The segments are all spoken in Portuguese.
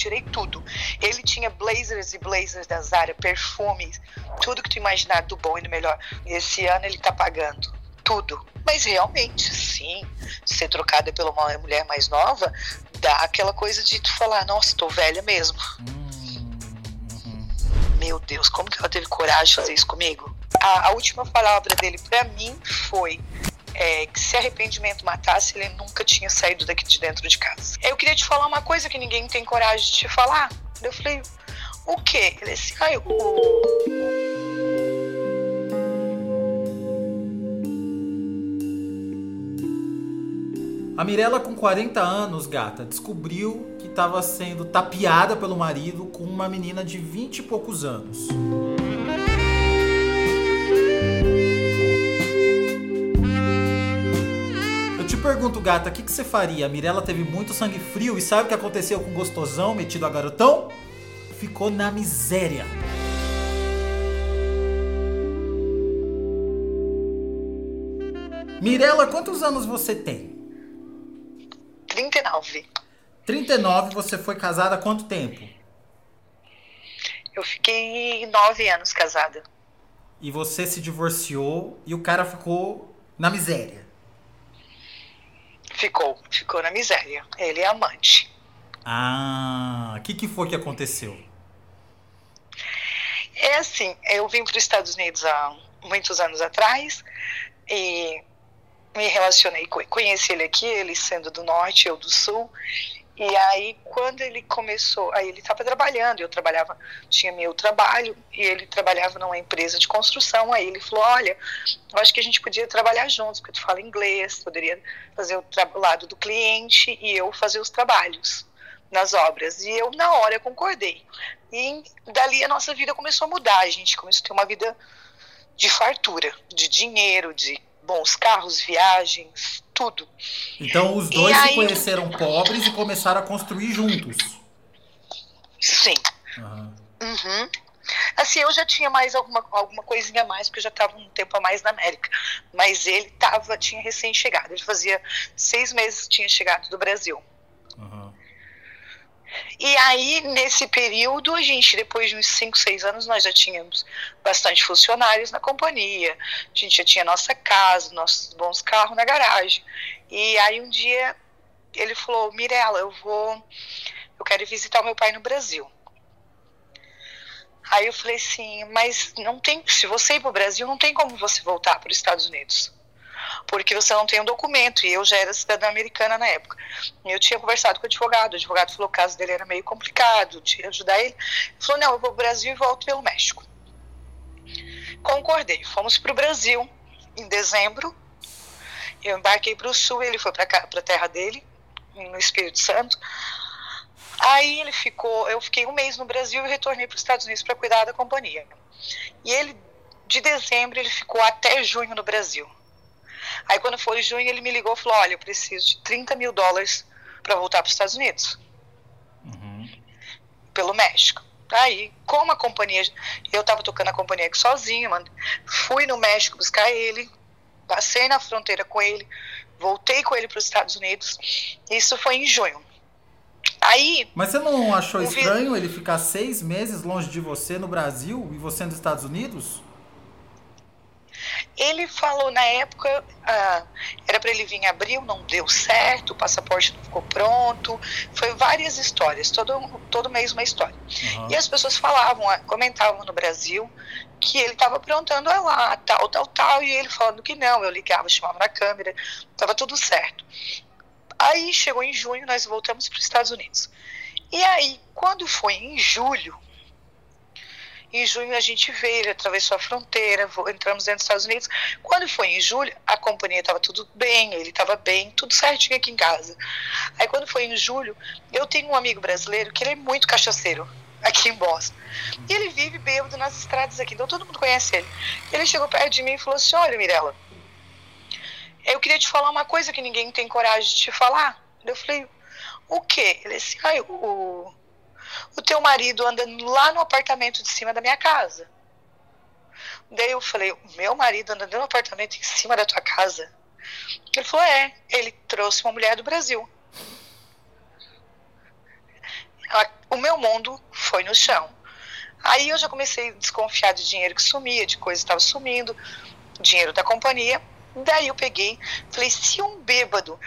tirei tudo. Ele tinha blazers e blazers da Zara, perfumes, tudo que tu imaginar do bom e do melhor. E esse ano ele tá pagando tudo. Mas realmente, sim, ser trocada pela uma mulher mais nova dá aquela coisa de tu falar, nossa, tô velha mesmo. Uhum. Meu Deus, como que ela teve coragem de fazer isso comigo? A, a última palavra dele para mim foi é, que se arrependimento matasse, ele nunca tinha saído daqui de dentro de casa. Eu queria te falar uma coisa que ninguém tem coragem de te falar. Eu falei, o quê? Ele disse, ah, eu... A Mirella, com 40 anos, gata, descobriu que estava sendo tapeada pelo marido com uma menina de 20 e poucos anos. Pergunto, gata, o que, que você faria? A Mirella teve muito sangue frio e sabe o que aconteceu com o gostosão metido a garotão? Ficou na miséria. Mirella, quantos anos você tem? 39. 39, você foi casada há quanto tempo? Eu fiquei nove anos casada. E você se divorciou e o cara ficou na miséria? Ficou, ficou na miséria. Ele é amante. Ah, o que, que foi que aconteceu? É assim, eu vim para os Estados Unidos há muitos anos atrás e me relacionei, conheci ele aqui, ele sendo do norte, eu do sul. E aí, quando ele começou, aí ele estava trabalhando, eu trabalhava, tinha meu trabalho, e ele trabalhava numa empresa de construção. Aí ele falou: Olha, eu acho que a gente podia trabalhar juntos, porque tu fala inglês, poderia fazer o lado do cliente e eu fazer os trabalhos nas obras. E eu, na hora, concordei. E dali a nossa vida começou a mudar, a gente começou a ter uma vida de fartura, de dinheiro, de bons carros, viagens, tudo. Então os dois se conheceram pobres e começaram a construir juntos. Sim. Uhum. Uhum. Assim, eu já tinha mais alguma, alguma coisinha a mais, porque eu já estava um tempo a mais na América. Mas ele tava, tinha recém-chegado. Ele fazia seis meses que tinha chegado do Brasil. E aí, nesse período, a gente, depois de uns 5, 6 anos, nós já tínhamos bastante funcionários na companhia, a gente já tinha nossa casa, nossos bons carros na garagem. E aí, um dia, ele falou: Mirella, eu vou, eu quero visitar o meu pai no Brasil. Aí eu falei assim, mas não tem, se você ir para o Brasil, não tem como você voltar para os Estados Unidos porque você não tem um documento, e eu já era cidadã americana na época. Eu tinha conversado com o advogado, o advogado falou que o caso dele era meio complicado, tinha ajudar ele. Ele falou, não, eu vou para o Brasil e volto pelo México. Concordei, fomos para o Brasil em dezembro, eu embarquei para o sul, ele foi para a terra dele, no Espírito Santo. Aí ele ficou, eu fiquei um mês no Brasil e retornei para os Estados Unidos para cuidar da companhia. E ele, de dezembro, ele ficou até junho no Brasil. Aí quando foi junho, ele me ligou e falou: Olha, eu preciso de 30 mil dólares para voltar para os Estados Unidos. Uhum. Pelo México. Aí, como a companhia. Eu estava tocando a companhia aqui sozinha, mano. Fui no México buscar ele, passei na fronteira com ele, voltei com ele para os Estados Unidos. Isso foi em junho. Aí. Mas você não achou estranho vi... ele ficar seis meses longe de você no Brasil e você nos Estados Unidos? Ele falou na época, ah, era para ele vir em abril, não deu certo, o passaporte não ficou pronto. Foi várias histórias, todo, todo mês uma história. Uhum. E as pessoas falavam, ah, comentavam no Brasil que ele estava aprontando lá, tal, tal, tal, e ele falando que não. Eu ligava, chamava na câmera, estava tudo certo. Aí chegou em junho, nós voltamos para os Estados Unidos. E aí, quando foi em julho, em junho a gente veio, ele atravessou a fronteira, entramos dentro dos Estados Unidos. Quando foi em julho, a companhia estava tudo bem, ele estava bem, tudo certinho aqui em casa. Aí quando foi em julho, eu tenho um amigo brasileiro que ele é muito cachaceiro aqui em Boston. E ele vive bêbado nas estradas aqui, então todo mundo conhece ele. Ele chegou perto de mim e falou assim: Olha, Mirella, eu queria te falar uma coisa que ninguém tem coragem de te falar. Eu falei: O quê? Ele disse: ah, o, o teu marido anda lá no apartamento de cima da minha casa. Daí eu falei, o meu marido anda no apartamento em cima da tua casa? Ele falou, é, ele trouxe uma mulher do Brasil. O meu mundo foi no chão. Aí eu já comecei a desconfiar de dinheiro que sumia, de coisas que estavam sumindo, dinheiro da companhia. Daí eu peguei, falei, se um bêbado,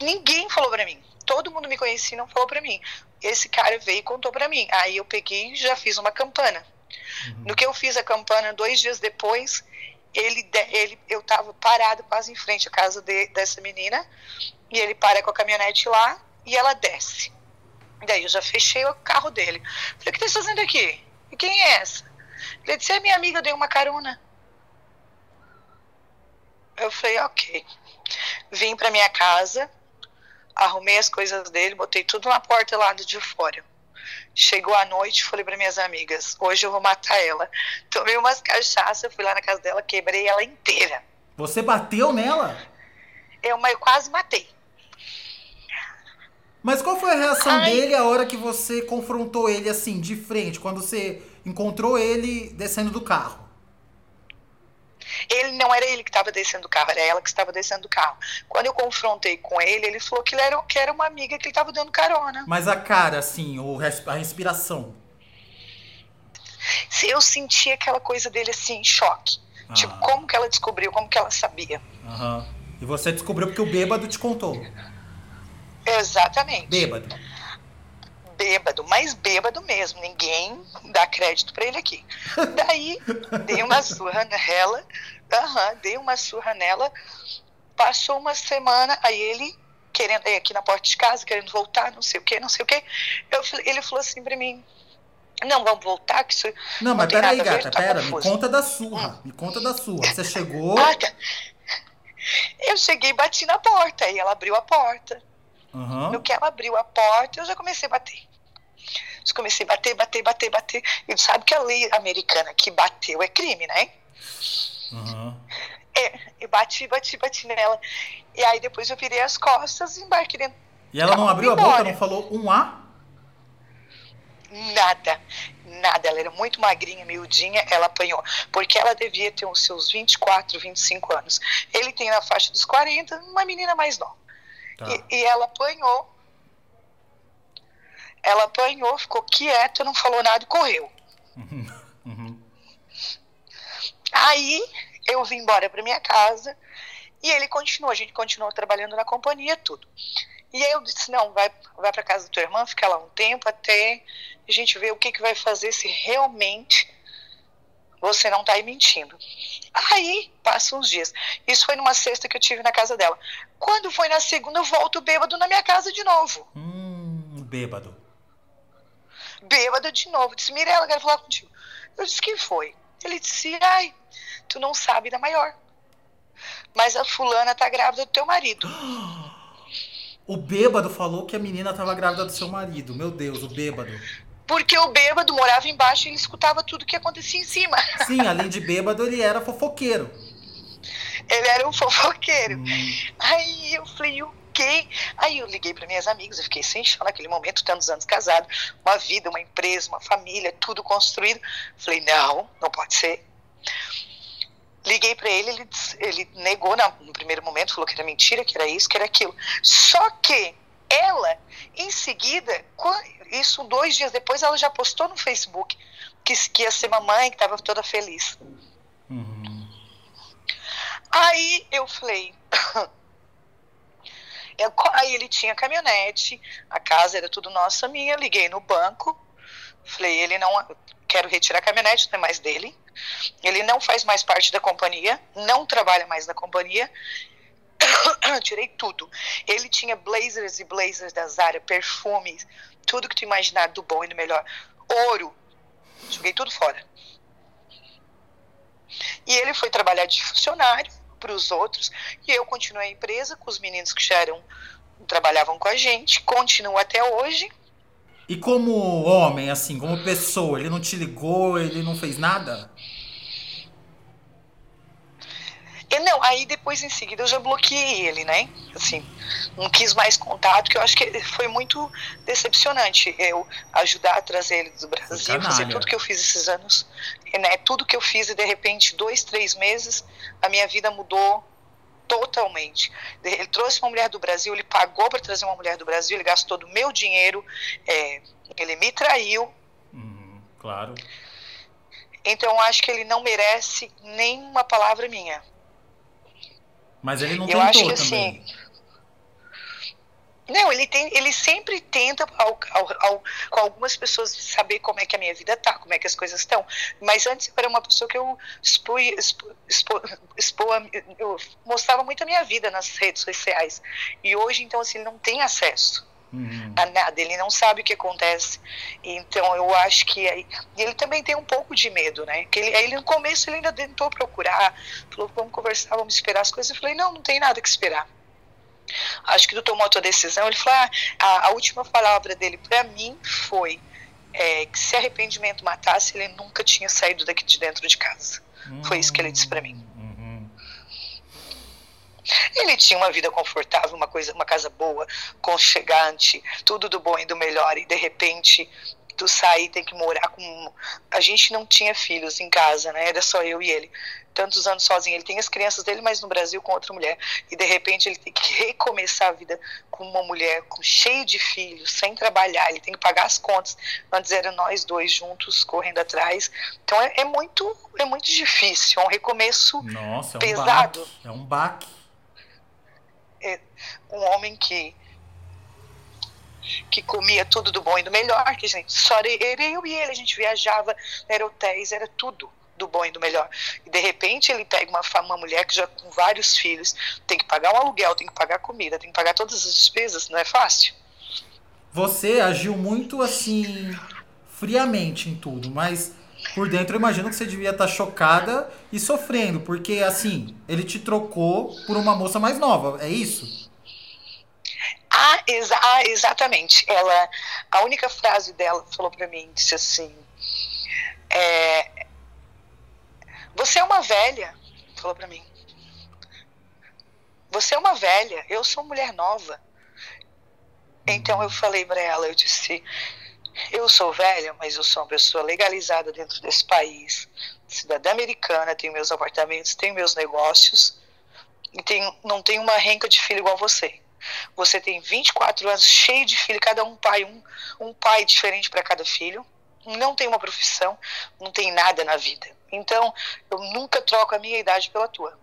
ninguém falou para mim, todo mundo me conhecia e não falou para mim. Esse cara veio e contou para mim. Aí eu peguei e já fiz uma campana. Uhum. No que eu fiz a campana, dois dias depois, ele, ele, eu estava parado quase em frente à casa de, dessa menina, e ele para com a caminhonete lá e ela desce. Daí eu já fechei o carro dele. Falei, o que está fazendo aqui? E quem é essa? Ele disse, é minha amiga, dei uma carona. Eu falei, ok. Vim para minha casa, arrumei as coisas dele, botei tudo na porta lá de fora. Chegou a noite, falei para minhas amigas, hoje eu vou matar ela. Tomei umas cachaças, fui lá na casa dela, quebrei ela inteira. Você bateu nela? Eu, eu quase matei. Mas qual foi a reação Ai. dele a hora que você confrontou ele assim, de frente, quando você encontrou ele descendo do carro? Ele não era ele que estava descendo do carro, era ela que estava descendo do carro. Quando eu confrontei com ele, ele falou que, ele era, que era uma amiga que ele estava dando carona. Mas a cara, assim, ou a respiração? Eu senti aquela coisa dele assim, em choque. Ah. Tipo, como que ela descobriu, como que ela sabia. Aham. E você descobriu porque o bêbado te contou. Exatamente. Bêbado bêbado, mas bêbado mesmo, ninguém dá crédito para ele aqui. Daí, dei uma surra nela, uhum, dei uma surra nela, passou uma semana, aí ele, querendo, aqui na porta de casa, querendo voltar, não sei o que, não sei o que, ele falou assim para mim, não, vamos voltar, que isso não, não mas peraí, gata, tá pera, confuso. me conta da surra, hum. me conta da surra, você chegou... Eu cheguei e bati na porta, e ela abriu a porta. Uhum. No que ela abriu a porta, eu já comecei a bater. Eu comecei a bater, bater, bater, bater. E sabe que a lei americana que bateu é crime, né? Uhum. É, eu bati, bati, bati nela. E aí depois eu virei as costas e embarquei dentro. E ela não abriu a boca, não falou um A? Nada, nada. Ela era muito magrinha, miudinha, ela apanhou. Porque ela devia ter os seus 24, 25 anos. Ele tem na faixa dos 40, uma menina mais nova. Tá. E, e, ela apanhou. Ela apanhou, ficou quieta, não falou nada e correu. Uhum. Uhum. Aí eu vim embora para minha casa e ele continuou. A gente continuou trabalhando na companhia, tudo. E aí eu disse: não, vai, vai para casa da tua irmã, fica lá um tempo até a gente ver o que, que vai fazer se realmente você não está aí mentindo. Aí, passam uns dias. Isso foi numa sexta que eu tive na casa dela. Quando foi na segunda, eu volto bêbado na minha casa de novo. Hum, bêbado. Bêbado de novo. Disse, Mirella, quero falar contigo. Eu disse, que foi? Ele disse, ai, tu não sabe da maior. Mas a fulana tá grávida do teu marido. O bêbado falou que a menina tava grávida do seu marido. Meu Deus, o bêbado. Porque o bêbado morava embaixo e ele escutava tudo que acontecia em cima. Sim, além de bêbado, ele era fofoqueiro. Ele era um fofoqueiro. Hum. Aí eu falei, o quê? Aí eu liguei para minhas amigas, eu fiquei sem chão naquele momento, tantos anos casado, uma vida, uma empresa, uma família, tudo construído. Falei, não, não pode ser. Liguei para ele, ele, ele negou no primeiro momento, falou que era mentira, que era isso, que era aquilo. Só que ela, em seguida, isso dois dias depois, ela já postou no Facebook que, que ia ser mamãe, que estava toda feliz. Uhum. Aí eu falei. eu, aí ele tinha caminhonete, a casa era tudo nossa, minha. Liguei no banco, falei: ele não. Quero retirar a caminhonete, não é mais dele. Ele não faz mais parte da companhia, não trabalha mais na companhia. tirei tudo. Ele tinha blazers e blazers da Zara, perfumes, tudo que tu imaginar do bom e do melhor. Ouro. Joguei tudo fora. E ele foi trabalhar de funcionário para os outros. E eu continuei a empresa com os meninos que já eram, trabalhavam com a gente. Continuo até hoje. E como homem, assim, como pessoa, ele não te ligou, ele não fez nada? E não, aí depois em seguida eu já bloqueei ele, né? Assim, não quis mais contato, que eu acho que foi muito decepcionante eu ajudar a trazer ele do Brasil, fazer tudo que eu fiz esses anos, né? Tudo que eu fiz e de repente, dois, três meses, a minha vida mudou totalmente. Ele trouxe uma mulher do Brasil, ele pagou para trazer uma mulher do Brasil, ele gastou do meu dinheiro, é, ele me traiu. Uhum, claro. Então eu acho que ele não merece nenhuma palavra minha. Mas ele não eu tentou acho que, também. Assim, não, ele tem, ele sempre tenta ao, ao, ao, com algumas pessoas saber como é que a minha vida tá, como é que as coisas estão. Mas antes eu era uma pessoa que eu expo, expo, expo, expo, eu mostrava muito a minha vida nas redes sociais. E hoje, então, assim, ele não tem acesso uhum. a nada, ele não sabe o que acontece. Então, eu acho que aí, ele também tem um pouco de medo, né? Que ele, aí no começo ele ainda tentou procurar, falou, vamos conversar, vamos esperar as coisas. Eu falei, não, não tem nada que esperar acho que tu tomou a tua decisão. Ele falou: ah, a, a última palavra dele para mim foi é, que se arrependimento matasse, ele nunca tinha saído daqui de dentro de casa. Uhum. Foi isso que ele disse para mim. Ele tinha uma vida confortável, uma coisa, uma casa boa, conchegante, tudo do bom e do melhor, e de repente tu sai e tem que morar com. A gente não tinha filhos em casa, né? Era só eu e ele tantos anos sozinho. Ele tem as crianças dele, mas no Brasil com outra mulher. E de repente ele tem que recomeçar a vida com uma mulher com cheio de filhos, sem trabalhar. Ele tem que pagar as contas. Antes eram nós dois juntos correndo atrás. Então é, é muito é muito difícil. É um recomeço Nossa, é um pesado. Baque. É um baque. Um homem que que comia tudo do bom e do melhor, que gente só era eu e ele, a gente viajava, era hotéis, era tudo do bom e do melhor. E de repente ele pega uma, uma mulher que já com vários filhos, tem que pagar um aluguel, tem que pagar comida, tem que pagar todas as despesas, não é fácil. Você agiu muito assim, friamente em tudo, mas por dentro eu imagino que você devia estar chocada e sofrendo, porque assim, ele te trocou por uma moça mais nova, é isso? Ah, exa ah, exatamente. Ela, a única frase dela falou para mim, disse assim, é, você é uma velha, falou para mim. Você é uma velha, eu sou mulher nova. Então eu falei para ela, eu disse, eu sou velha, mas eu sou uma pessoa legalizada dentro desse país, cidadã americana, tenho meus apartamentos, tenho meus negócios e tenho, não tenho uma renca de filho igual você. Você tem 24 anos, cheio de filho, cada um pai, um, um pai diferente para cada filho. Não tem uma profissão, não tem nada na vida. Então, eu nunca troco a minha idade pela tua.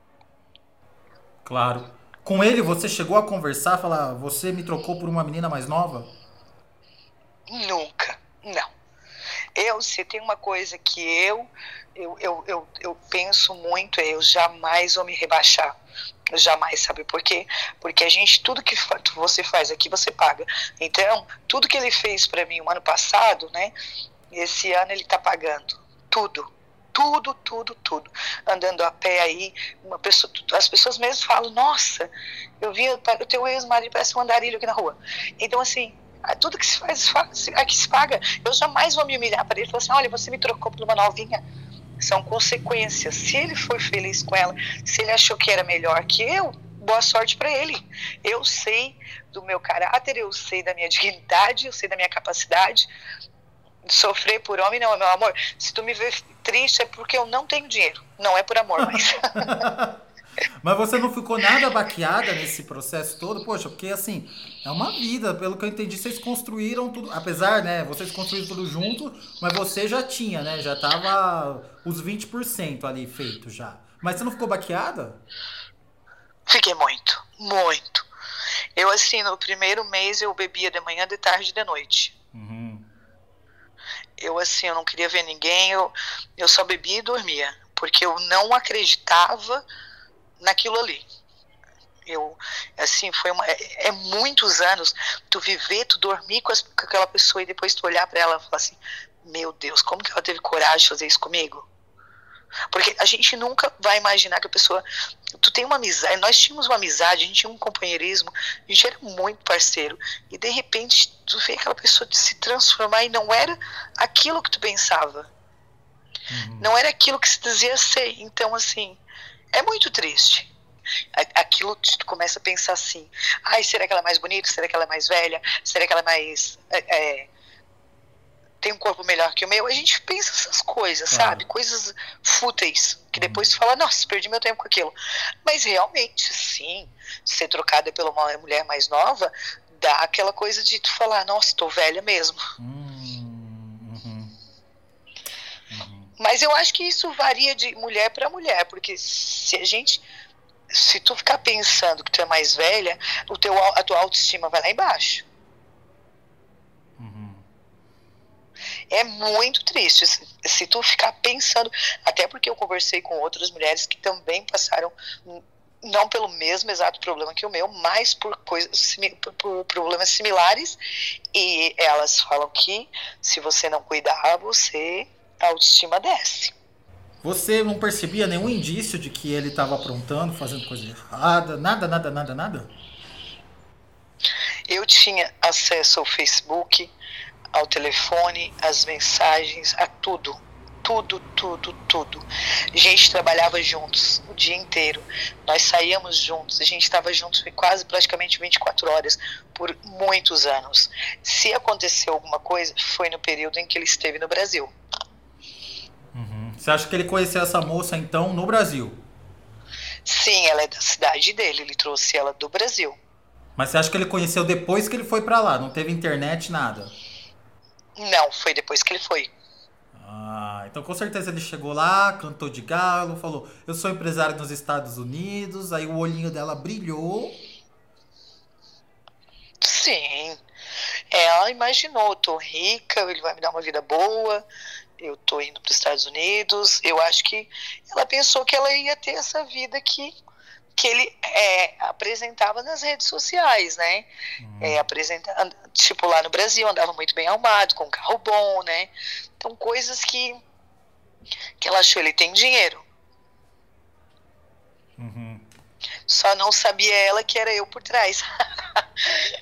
Claro. Com ele, você chegou a conversar, falar, você me trocou por uma menina mais nova? Nunca, não. Eu, se tem uma coisa que eu, eu, eu, eu, eu penso muito, é eu jamais vou me rebaixar. Jamais, sabe por quê? Porque a gente, tudo que você faz aqui, você paga. Então, tudo que ele fez para mim o ano passado, né? Esse ano ele tá pagando. Tudo tudo, tudo, tudo. Andando a pé aí, uma pessoa, as pessoas mesmo falam, nossa, eu vi o teu ex-marido parece um andarilho aqui na rua. Então, assim, tudo que se faz, aqui se paga. Eu jamais vou me humilhar para ele e falar assim, olha, você me trocou por uma novinha. São consequências. Se ele foi feliz com ela, se ele achou que era melhor que eu, boa sorte para ele. Eu sei do meu caráter, eu sei da minha dignidade, eu sei da minha capacidade sofrer por homem, não, meu amor. Se tu me vê triste é porque eu não tenho dinheiro. Não é por amor, mas. mas você não ficou nada baqueada nesse processo todo? Poxa, porque assim, é uma vida, pelo que eu entendi, vocês construíram tudo. Apesar, né, vocês construíram tudo junto, mas você já tinha, né? Já tava os 20% ali feito já. Mas você não ficou baqueada? Fiquei muito, muito. Eu, assim, no primeiro mês eu bebia de manhã, de tarde e de noite. Uhum. Eu, assim, eu não queria ver ninguém, eu, eu só bebia e dormia, porque eu não acreditava naquilo ali. Eu, assim, foi uma, é, é muitos anos tu viver, tu dormir com, as, com aquela pessoa e depois tu olhar para ela e falar assim: Meu Deus, como que ela teve coragem de fazer isso comigo? Porque a gente nunca vai imaginar que a pessoa. Tu tem uma amizade, nós tínhamos uma amizade, a gente tinha um companheirismo, a gente era muito parceiro. E de repente tu vê aquela pessoa se transformar e não era aquilo que tu pensava. Uhum. Não era aquilo que se dizia ser. Então, assim, é muito triste. Aquilo tu começa a pensar assim: ai, será que ela é mais bonita? Será que ela é mais velha? Será que ela é mais. É, é tem um corpo melhor que o meu, a gente pensa essas coisas, sabe? Coisas fúteis, que uhum. depois tu fala, nossa, perdi meu tempo com aquilo. Mas realmente, sim, ser trocada pela uma mulher mais nova dá aquela coisa de tu falar, nossa, tô velha mesmo. Hum, Mas eu acho que isso varia de mulher para mulher, porque se a gente se tu ficar pensando que tu é mais velha, o teu, a tua autoestima vai lá embaixo. É muito triste se, se tu ficar pensando, até porque eu conversei com outras mulheres que também passaram não pelo mesmo exato problema que o meu, mas por coisas por, por problemas similares e elas falam que se você não cuidar, você a autoestima desce. Você não percebia nenhum indício de que ele estava aprontando, fazendo coisa errada, nada, nada, nada, nada? Eu tinha acesso ao Facebook, ao telefone, às mensagens, a tudo. Tudo, tudo, tudo. A gente trabalhava juntos o dia inteiro. Nós saíamos juntos. A gente estava juntos quase praticamente 24 horas por muitos anos. Se aconteceu alguma coisa, foi no período em que ele esteve no Brasil. Você acha que ele conheceu essa moça então no Brasil? Sim, ela é da cidade dele. Ele trouxe ela do Brasil. Mas você acha que ele conheceu depois que ele foi para lá? Não teve internet, nada? Não, foi depois que ele foi. Ah, então com certeza ele chegou lá, cantou de galo, falou: Eu sou empresário nos Estados Unidos. Aí o olhinho dela brilhou. Sim. Ela imaginou: tô rica, ele vai me dar uma vida boa, eu tô indo para os Estados Unidos. Eu acho que ela pensou que ela ia ter essa vida aqui que ele é, apresentava nas redes sociais, né? Uhum. É, apresenta, tipo, lá no Brasil, andava muito bem arrumado, com um carro bom, né? Então, coisas que, que ela achou, ele tem dinheiro. Uhum. Só não sabia ela que era eu por trás.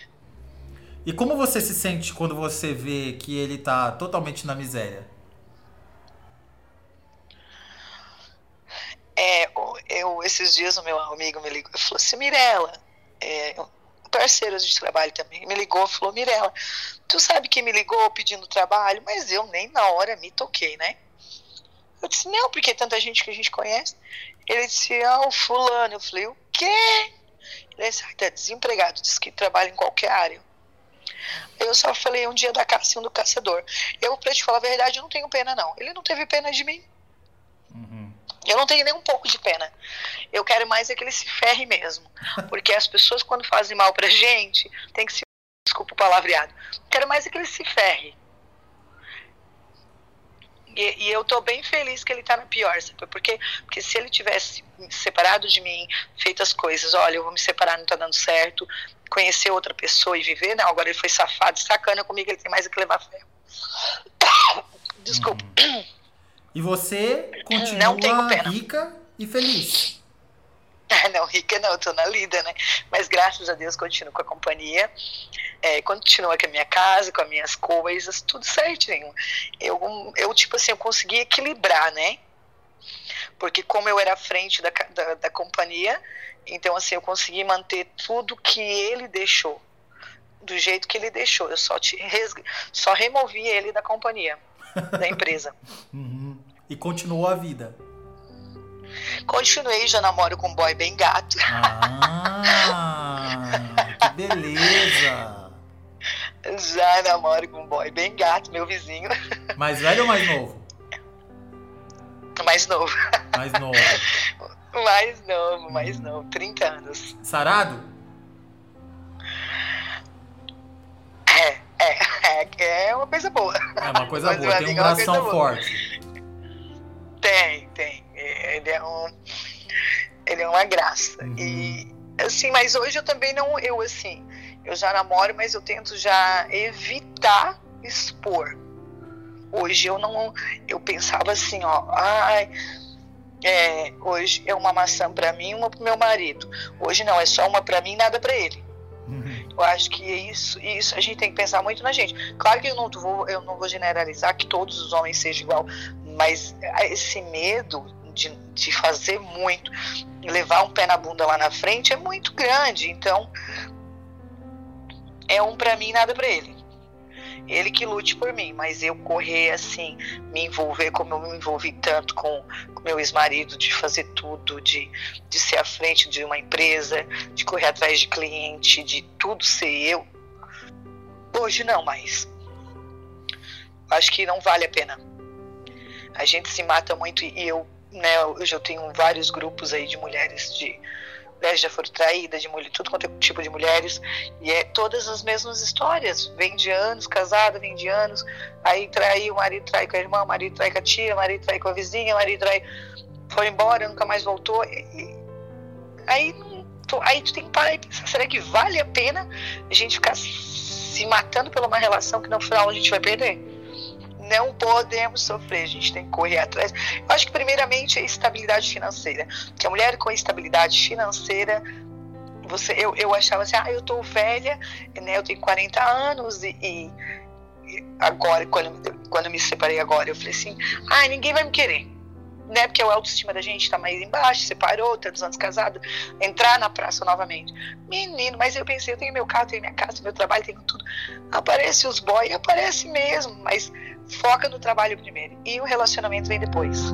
e como você se sente quando você vê que ele tá totalmente na miséria? É, eu, esses dias o meu amigo me ligou e falou assim, Mirella, é, parceiro de trabalho também, me ligou e falou, Mirella, tu sabe que me ligou pedindo trabalho? Mas eu nem na hora me toquei, né? Eu disse, não, porque tanta gente que a gente conhece. Ele disse, ah, o fulano. Eu falei, o quê? Ele disse, ah, tá desempregado, disse que trabalha em qualquer área. Eu só falei um dia da caça um do caçador. Eu, pra te falar a verdade, eu não tenho pena, não. Ele não teve pena de mim. Eu não tenho nem um pouco de pena. Eu quero mais é que ele se ferre mesmo. Porque as pessoas, quando fazem mal pra gente, tem que se. Desculpa o palavreado. Quero mais é que ele se ferre. E, e, eu tô bem feliz que ele tá na pior, sabe? Porque, porque se ele tivesse separado de mim, feito as coisas, olha, eu vou me separar, não tá dando certo, conhecer outra pessoa e viver, não, agora ele foi safado, sacana comigo, ele tem mais é que levar ferro. Desculpa. Uhum. E você continua rica e feliz. Ah, não, rica não, eu tô na lida, né? Mas graças a Deus continuo com a companhia, é, continuo com a minha casa, com as minhas coisas, tudo certinho. Eu, eu tipo assim, eu consegui equilibrar, né? Porque como eu era à frente da, da, da companhia, então assim, eu consegui manter tudo que ele deixou, do jeito que ele deixou. Eu só, te, só removi ele da companhia, da empresa. uhum. E continuou a vida. Continuei, já namoro com um boy bem gato. Ah, que beleza! Já namoro com um boy bem gato, meu vizinho. Mais velho ou mais novo? Mais novo. Mais novo. mais novo, mais novo, 30 anos. Sarado? É, é, é, é uma coisa boa. É uma coisa boa, tem um coração forte. É graça. Uhum. E assim, mas hoje eu também não. Eu assim, eu já namoro, mas eu tento já evitar expor. Hoje eu não. Eu pensava assim, ó, ai. É, hoje é uma maçã para mim, uma pro meu marido. Hoje não, é só uma para mim, nada para ele. Uhum. Eu acho que isso, isso a gente tem que pensar muito na gente. Claro que eu não vou, eu não vou generalizar que todos os homens sejam igual, mas esse medo de, de fazer muito, levar um pé na bunda lá na frente é muito grande. Então, é um para mim, nada para ele. ele que lute por mim, mas eu correr assim, me envolver como eu me envolvi tanto com, com meu ex-marido, de fazer tudo, de, de ser à frente de uma empresa, de correr atrás de cliente, de tudo ser eu. Hoje não mais. Acho que não vale a pena. A gente se mata muito e eu, né, hoje eu tenho vários grupos aí de mulheres de já foram traídas, de mulher, tudo quanto é tipo de mulheres, e é todas as mesmas histórias. Vem de anos, casada, vem de anos, aí trai, o marido trai com a irmã, o marido trai com a tia, o marido trai com a vizinha, o marido trai, foi embora, nunca mais voltou. E, aí, aí tu tem que parar e pensar, será que vale a pena a gente ficar se matando por uma relação que no final a gente vai perder? Não podemos sofrer, a gente tem que correr atrás. Eu acho que, primeiramente, é estabilidade financeira. Que a mulher com estabilidade financeira você, eu, eu achava assim, ah, eu tô velha, né, eu tenho 40 anos e, e agora, quando, quando me separei agora, eu falei assim, ah, ninguém vai me querer. Né, porque a autoestima da gente tá mais embaixo, separou, tantos anos casado, entrar na praça novamente. Menino, mas eu pensei, eu tenho meu carro, tenho minha casa, meu trabalho, tenho tudo. Aparece os boys, aparece mesmo, mas foca no trabalho primeiro e o relacionamento vem depois.